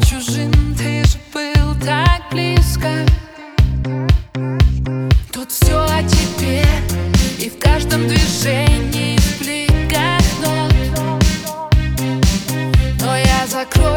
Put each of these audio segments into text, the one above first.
чужим Ты же был так близко. Тут все о тебе И в каждом движении в бликах Но я закрою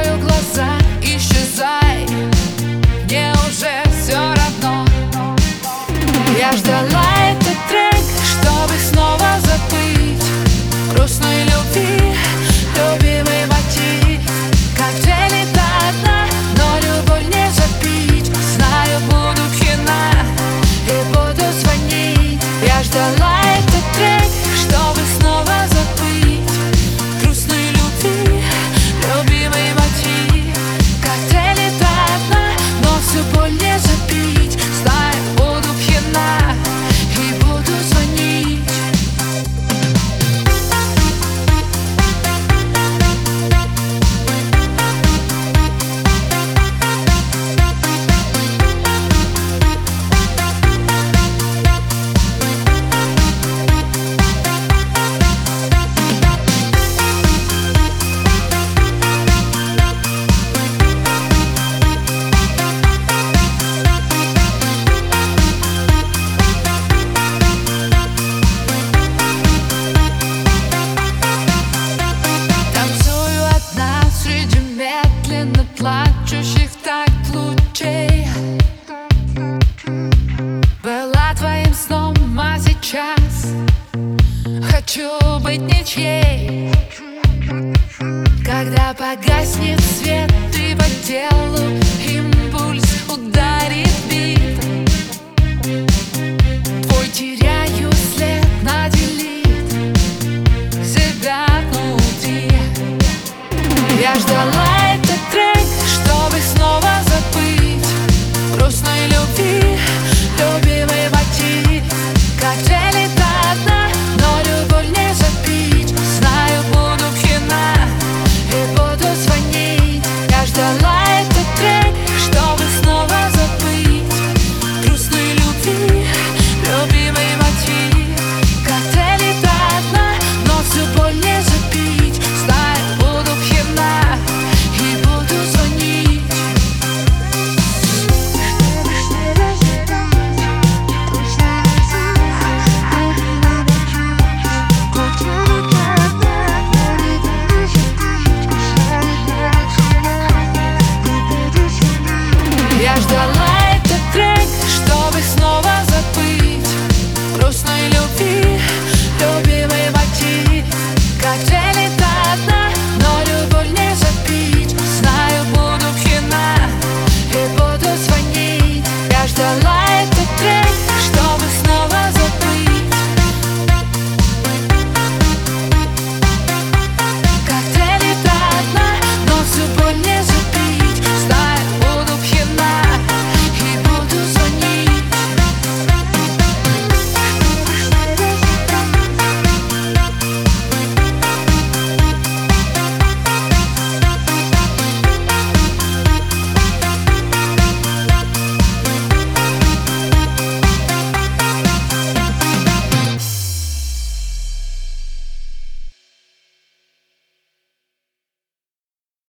так лучей Была твоим сном, а сейчас Хочу быть ничьей. Когда погаснет свет, ты по делу Импульс ударит бит. Твой теряю след на делит Себя внутри. Я ждала